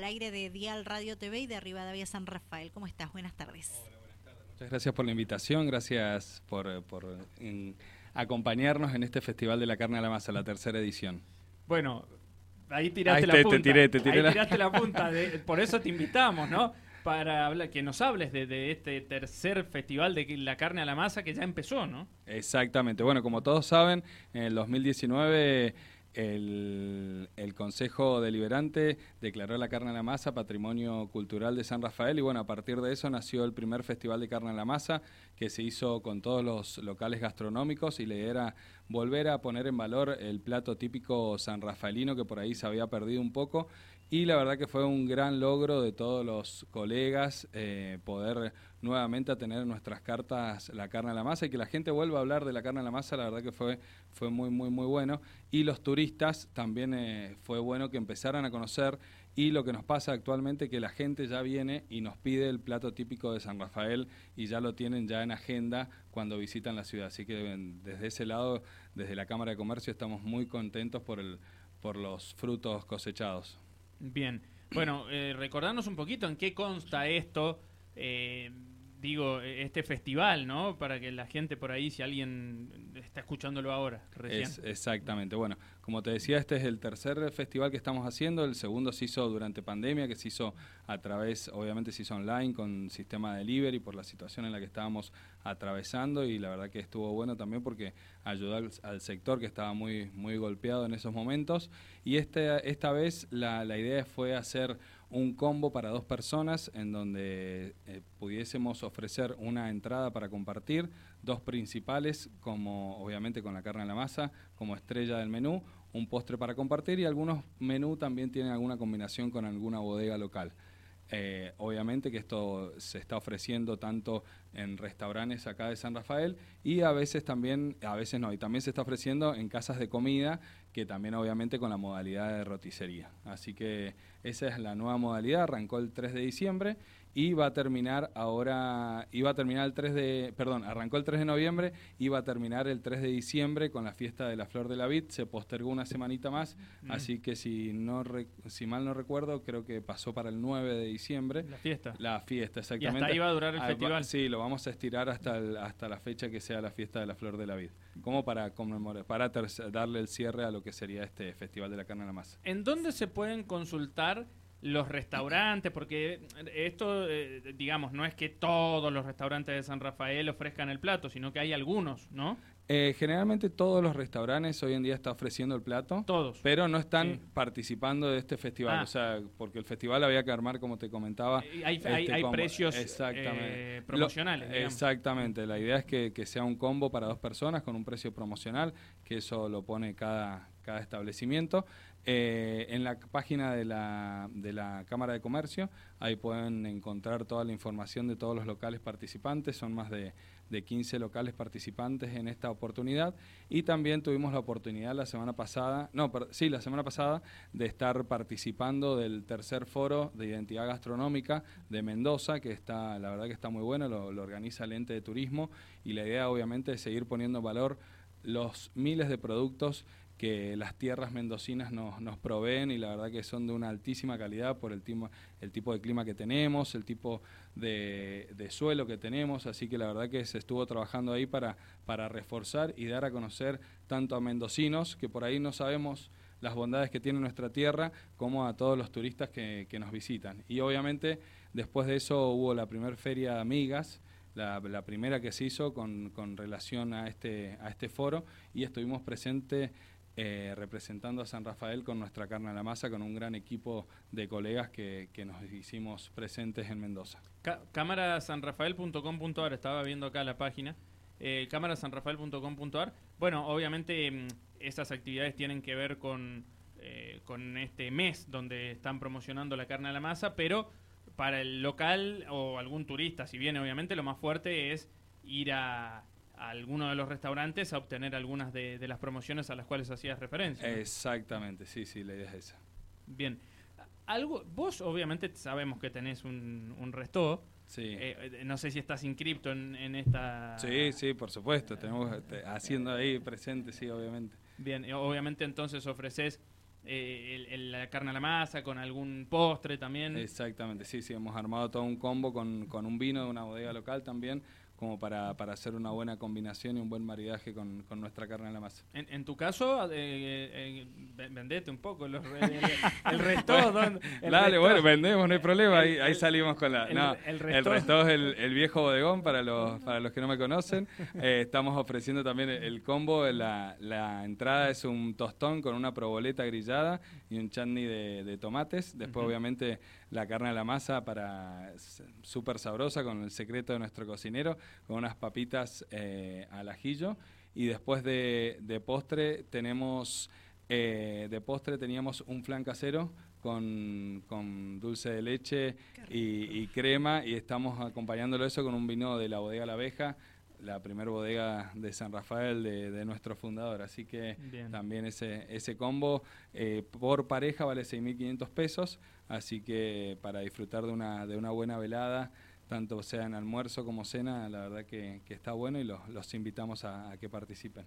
al aire de Dial Radio TV y de Rivadavia San Rafael. ¿Cómo estás? Buenas tardes. Hola, buenas tardes. Muchas gracias por la invitación, gracias por, por en, acompañarnos en este Festival de la Carne a la Masa, la tercera edición. Bueno, ahí tiraste Ahí la te- te punta. tiré, te tiré ahí la- tiraste la punta. de- por eso te invitamos, ¿no? Para hablar, que nos hables de, de este tercer festival de la carne a la masa que ya empezó, ¿no? Exactamente. Bueno, como todos saben, en el 2019 el, el Consejo Deliberante declaró la carne a la masa Patrimonio Cultural de San Rafael y bueno, a partir de eso nació el primer Festival de Carne a la Masa que se hizo con todos los locales gastronómicos y idea era volver a poner en valor el plato típico sanrafaelino que por ahí se había perdido un poco y la verdad que fue un gran logro de todos los colegas eh, poder nuevamente tener en nuestras cartas la carne a la masa y que la gente vuelva a hablar de la carne a la masa, la verdad que fue, fue muy, muy, muy bueno. Y los turistas también eh, fue bueno que empezaran a conocer y lo que nos pasa actualmente que la gente ya viene y nos pide el plato típico de San Rafael y ya lo tienen ya en agenda cuando visitan la ciudad. Así que desde ese lado, desde la Cámara de Comercio, estamos muy contentos por, el, por los frutos cosechados. Bien. Bueno, eh, recordarnos un poquito en qué consta esto, eh, digo, eh, este festival, ¿no? Para que la gente por ahí, si alguien está escuchándolo ahora, recién. Es, exactamente. Bueno, como te decía, este es el tercer festival que estamos haciendo. El segundo se hizo durante pandemia, que se hizo a través, obviamente se hizo online con sistema de delivery por la situación en la que estábamos atravesando y la verdad que estuvo bueno también porque ayudó al, al sector que estaba muy, muy golpeado en esos momentos. Y este, esta vez la, la idea fue hacer un combo para dos personas en donde eh, pudiésemos ofrecer una entrada para compartir, dos principales, como obviamente con la carne en la masa, como estrella del menú, un postre para compartir y algunos menú también tienen alguna combinación con alguna bodega local. Eh, obviamente que esto se está ofreciendo tanto en restaurantes acá de San Rafael y a veces también, a veces no, y también se está ofreciendo en casas de comida, que también obviamente con la modalidad de roticería. Así que esa es la nueva modalidad, arrancó el 3 de diciembre y va a terminar ahora, iba a terminar el 3 de, perdón, arrancó el 3 de noviembre y va a terminar el 3 de diciembre con la fiesta de la Flor de la Vid, se postergó una semanita más, Mm. así que si no re- si mal no recuerdo, creo que pasó para el 9 de diciembre. La fiesta. La fiesta, Y exactamente. hasta ahí va a durar el Ah, va- festival. Sí, lo vamos a estirar hasta, el- hasta la fecha que sea la fiesta de la Flor de la Vid, como para conmemorar, para darle el cierre a lo que sería este Festival de la Carne a la Masa. ¿En dónde se pueden consultar los restaurantes? Porque esto, eh, digamos, no es que todos los restaurantes de San Rafael ofrezcan el plato, sino que hay algunos, ¿no? Eh, generalmente todos los restaurantes hoy en día están ofreciendo el plato. Todos. Pero no están Sí. participando de este festival, Ah. o sea, porque el festival había que armar, como te comentaba. Eh, hay, hay- este hay precios Exactamente. eh, promocionales. Lo- digamos. exactamente, la idea es que, que sea un combo para dos personas con un precio promocional, que eso lo pone cada, cada establecimiento. Eh, en la página de la, de la Cámara de Comercio, ahí pueden encontrar toda la información de todos los locales participantes, son más de, de 15 locales participantes en esta oportunidad. Y también tuvimos la oportunidad la semana pasada, no, per- sí, la semana pasada de estar participando del tercer foro de identidad gastronómica de Mendoza, que está, la verdad que está muy bueno, lo, lo organiza el ente de turismo. Y la idea obviamente es seguir poniendo en valor los miles de productos que las tierras mendocinas nos, nos proveen y la verdad que son de una altísima calidad por el, el tipo de clima que tenemos, el tipo de, de suelo que tenemos, así que la verdad que se estuvo trabajando ahí para, para reforzar y dar a conocer tanto a mendocinos, que por ahí no sabemos las bondades que tiene nuestra tierra, como a todos los turistas que, que nos visitan. Y obviamente después de eso hubo la primera feria de amigas, la, la primera que se hizo con, con relación a este, a este foro y estuvimos presentes eh, representando a San Rafael con nuestra carne a la masa, con un gran equipo de colegas que, que nos hicimos presentes en Mendoza. Cámarasanrafael.com.ar, estaba viendo acá la página. Eh, cámarasanrafael.com.ar. Bueno, obviamente mm, esas actividades tienen que ver con, eh, con este mes donde están promocionando la carne a la masa, pero para el local o algún turista, si viene obviamente, lo más fuerte es ir a, a alguno de los restaurantes a obtener algunas de, de las promociones a las cuales hacías referencia. ¿no? Exactamente, sí, sí, la idea es esa. Bien. Algo, vos obviamente sabemos que tenés un, un resto. Sí. Eh, no sé si estás inscripto en, en esta. Sí, sí, por supuesto. Tenemos este, haciendo ahí presente, sí, obviamente. Bien, obviamente entonces ofreces eh, la carne a la masa, con algún postre también. Exactamente, sí, sí, hemos armado todo un combo con, con un vino de una bodega local también como para, para, hacer una buena combinación y un buen maridaje con, con nuestra carne a la masa. En, tu caso, eh, eh, vendete un poco los, el, resto. Dale, bueno, vendemos, no hay problema, ahí, ahí salimos con la... No, el, resto, es el, el, viejo bodegón para los, para los que no me conocen. Eh, estamos ofreciendo también el combo, la, la, entrada es un tostón con una proboleta grillada y un chutney de, de tomates. Después, obviamente, la carne a la masa para súper sabrosa con el secreto de nuestro cocinero, con unas papitas eh, al ajillo. Y después de, postre tenemos, eh, de postre teníamos un flan casero con, dulce de leche y, crema y estamos acompañándolo eso con un vino de la bodega La Abeja, la primera bodega de San Rafael de, nuestro fundador. Así que también ese, ese combo eh, por pareja vale 6.500 pesos. Así que para disfrutar de una, de una buena velada, tanto sea en almuerzo como cena, la verdad que, está bueno y los, los invitamos a, a que participen.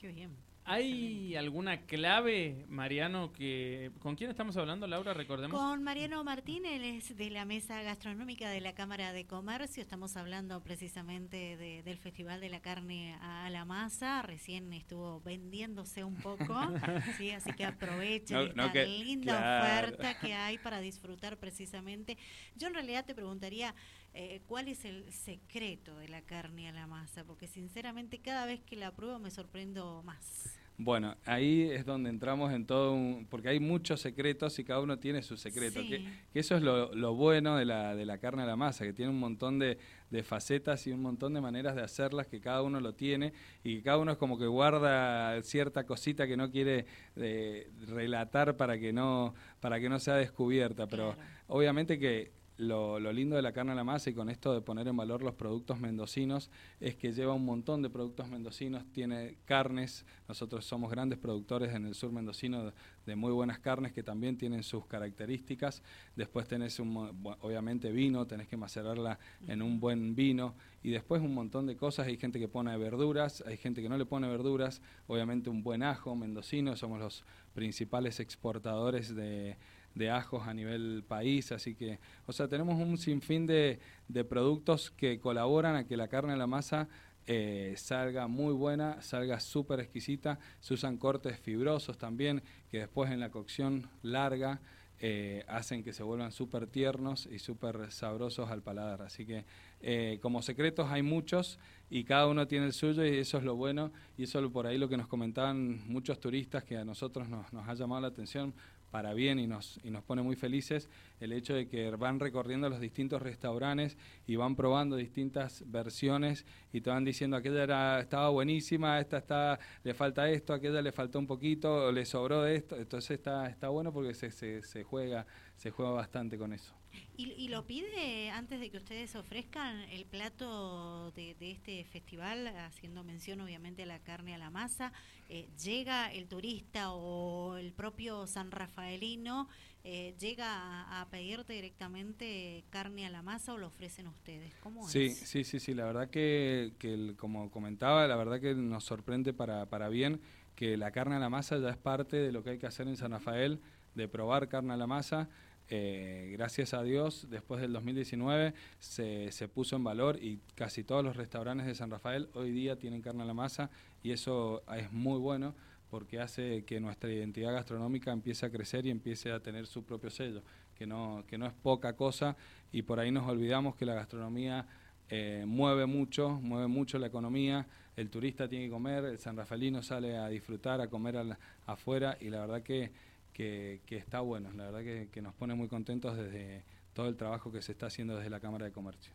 Qué bien. ¿Hay alguna clave, Mariano, que... ¿Con quién estamos hablando, Laura? Recordemos. Con Mariano Martínez, de la Mesa Gastronómica de la Cámara de Comercio. Estamos hablando precisamente del Festival de la Carne a la Masa. Recién estuvo vendiéndose un poco, ¿sí? así que aprovechen esta linda oferta que hay para disfrutar precisamente. Yo en realidad te preguntaría... Eh, ¿cuál es el secreto de la carne a la masa? Porque sinceramente cada vez que la pruebo me sorprendo más. Bueno, ahí es donde entramos en todo un... porque hay muchos secretos y cada uno tiene su secreto. Que, eso es lo, bueno de la, de la carne a la masa, que tiene un montón de, facetas y un montón de maneras de hacerlas que cada uno lo tiene y que cada uno es como que guarda cierta cosita que no quiere eh, relatar para que no, para que no sea descubierta. Pero obviamente que lo, lindo de la carne a la masa y con esto de poner en valor los productos mendocinos es que lleva un montón de productos mendocinos, tiene carnes, nosotros somos grandes productores en el sur mendocino de, muy buenas carnes que también tienen sus características, después tenés un, obviamente vino, tenés que macerarla en un buen vino. Y después un montón de cosas, hay gente que pone verduras, hay gente que no le pone verduras, obviamente un buen ajo mendocino, somos los principales exportadores de de ajos a nivel país, así que, o sea, tenemos un sinfín de, de productos que colaboran a que la carne de la masa eh, salga muy buena, salga súper exquisita, se usan cortes fibrosos también, que después en la cocción larga eh, hacen que se vuelvan súper tiernos y súper sabrosos al paladar. Así que eh, como secretos hay muchos y cada uno tiene el suyo y eso es lo bueno. Y eso por ahí lo que nos comentaban muchos turistas que a nosotros nos, nos ha llamado la atención para bien y nos, y nos pone muy felices el hecho de que van recorriendo los distintos restaurantes y van probando distintas versiones y te van diciendo aquella era, estaba buenísima, esta está, le falta esto, aquella le faltó un poquito, le sobró de esto, entonces está, está bueno porque se, se, se juega, se juega bastante con eso. ¿Y, lo pide antes de que ustedes ofrezcan el plato de, este festival, haciendo mención obviamente a la carne a la masa? Eh, ¿Llega el turista o el propio San Rafaelino, eh, llega a, pedirte directamente carne a la masa o lo ofrecen ustedes? ¿Cómo sí, Sí, sí, sí, la verdad que, como comentaba, la verdad que nos sorprende para, para bien que la carne a la masa ya es parte de lo que hay que hacer en San Rafael, de probar carne a la masa eh, gracias a Dios, después del 2019 se, se, puso en valor y casi todos los restaurantes de San Rafael hoy día tienen carne a la masa y eso es muy bueno porque hace que nuestra identidad gastronómica empiece a crecer y empiece a tener su propio sello, que no, que no es poca cosa y por ahí nos olvidamos que la gastronomía eh, mueve mucho, mueve mucho la economía, el turista tiene que comer, el San Rafaelino sale a disfrutar, a comer afuera y la verdad que que, está bueno. La verdad que, nos pone muy contentos desde todo el trabajo que se está haciendo desde la Cámara de Comercio.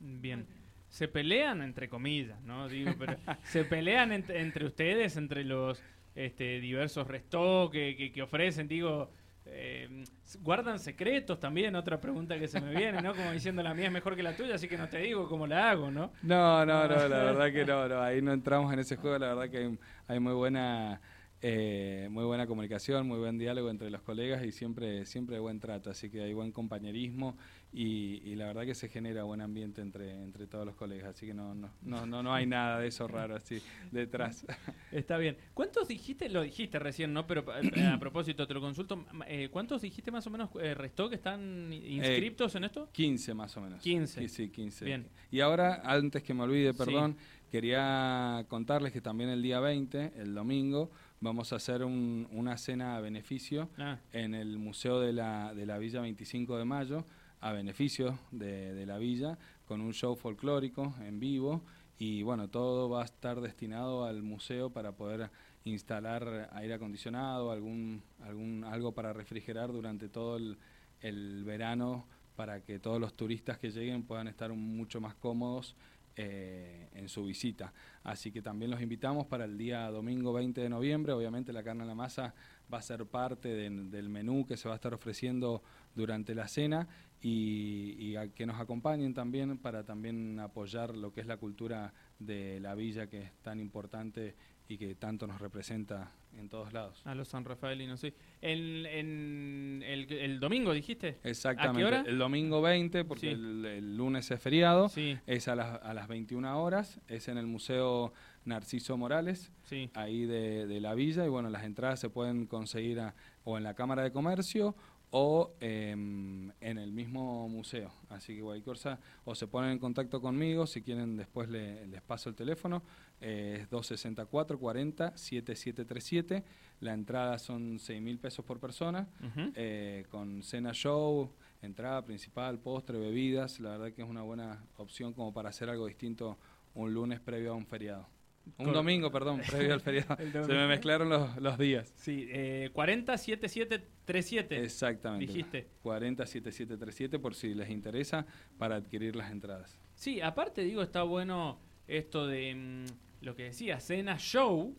Bien. Se pelean entre comillas, ¿no? Digo, pero se pelean entre ustedes, entre los este, diversos restos que, que, ofrecen, digo, eh, guardan secretos también, otra pregunta que se me viene, ¿no? Como diciendo la mía es mejor que la tuya, así que no te digo cómo la hago, ¿no? No, no, no, la verdad que no, no, ahí no entramos en ese juego, la verdad que hay, hay muy buena Eh, muy buena comunicación, muy buen diálogo entre los colegas y siempre, siempre buen trato, así que hay buen compañerismo y, la verdad que se genera buen ambiente entre, entre todos los colegas, así que no, no, no, no, hay nada de eso raro así detrás. Está bien. ¿Cuántos dijiste? Lo dijiste recién, ¿no? Pero eh, a propósito, te lo consulto. Eh, ¿Cuántos dijiste más o menos restó que están inscriptos en esto? 15 más o menos. 15. Sí, 15. Bien. Y ahora, antes que me olvide, perdón, quería contarles que también el día 20, el domingo, vamos a hacer una cena a beneficio ah. en el Museo de la, de la Villa 25 de Mayo, a beneficio de, la villa, con un show folclórico en vivo. Y bueno, todo va a estar destinado al museo para poder instalar aire acondicionado, algún, algún, algo para refrigerar durante todo el, el verano para que todos los turistas que lleguen puedan estar mucho más cómodos eh, en su visita. Así que también los invitamos para el día domingo 20 de noviembre. Obviamente la carne a la masa va a ser parte del menú que se va a estar ofreciendo durante la cena y, a que nos acompañen también para también apoyar lo que es la cultura de la villa que es tan importante y que tanto nos representa en todos lados. A los San Rafaelinos, sí. En, en el, domingo dijiste. Exactamente. El domingo 20, porque el, lunes es feriado. Es a las, a las 21 horas. Es en el Museo Narciso Morales, ahí de, la villa. Y bueno, las entradas se pueden conseguir o en la Cámara de Comercio o em, en el mismo museo. Así que cosa, o se ponen en contacto conmigo, si quieren después les paso el teléfono, eh, es 264 40 7737. La entrada son 6 mil pesos por persona, eh, con cena show, entrada principal, postre, bebidas. La verdad que es una buena opción como para hacer algo distinto un lunes previo a un feriado. Un domingo, perdón, previo al feriado. Se me mezclaron los, los días. Sí, eh, 407737. Exactamente. Dijiste. 407737 por si les interesa para adquirir las entradas. Sí, aparte digo, está bueno esto de mm, lo que decía, cena show.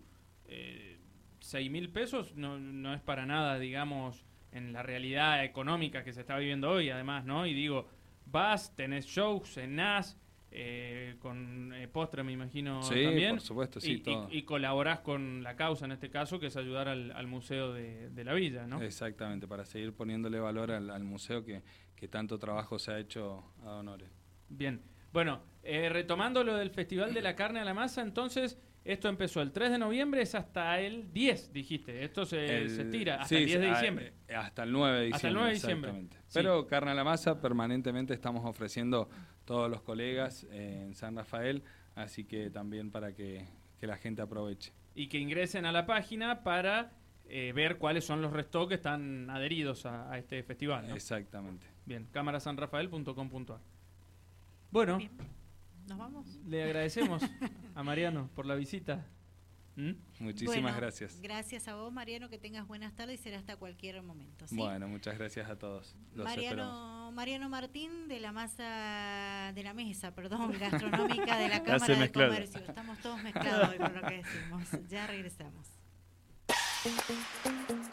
Eh, 6 mil pesos no, no es para nada, digamos, en la realidad económica que se está viviendo hoy, además, ¿no? Y digo, vas, tenés show, cenás eh, con eh, postre, me imagino. Sí, también. por supuesto, sí. Y, todo. y, colaborás con la causa en este caso, que es ayudar al, Museo de, la Villa, ¿no? Exactamente, para seguir poniéndole valor al, museo que, que, tanto trabajo se ha hecho a honores. Bien, bueno, eh, retomando lo del Festival de la Carne a la Masa, entonces. Esto empezó el 3 de noviembre, es hasta el 10, dijiste. Esto se, se tira hasta el 10 de diciembre. hasta el 9 de diciembre. Hasta el 9 de diciembre. Pero carne a la masa, permanentemente estamos ofreciendo todos los colegas en San Rafael, así que también para que, la gente aproveche. Y que ingresen a la página para eh, ver cuáles son los restos que están adheridos a, este festival. Exactamente. Bien, cámarasanrafael.com.ar. Bueno, ¿nos vamos? Le agradecemos a Mariano por la visita. ¿Mm? Muchísimas gracias. Gracias a vos, Mariano, que tengas buenas tardes y será hasta cualquier momento. Bueno, muchas gracias a todos. Mariano, Mariano Martín de la masa, de la mesa, perdón, gastronómica de la Cámara de Comercio. Estamos todos mezclados hoy por lo que decimos. Ya regresamos.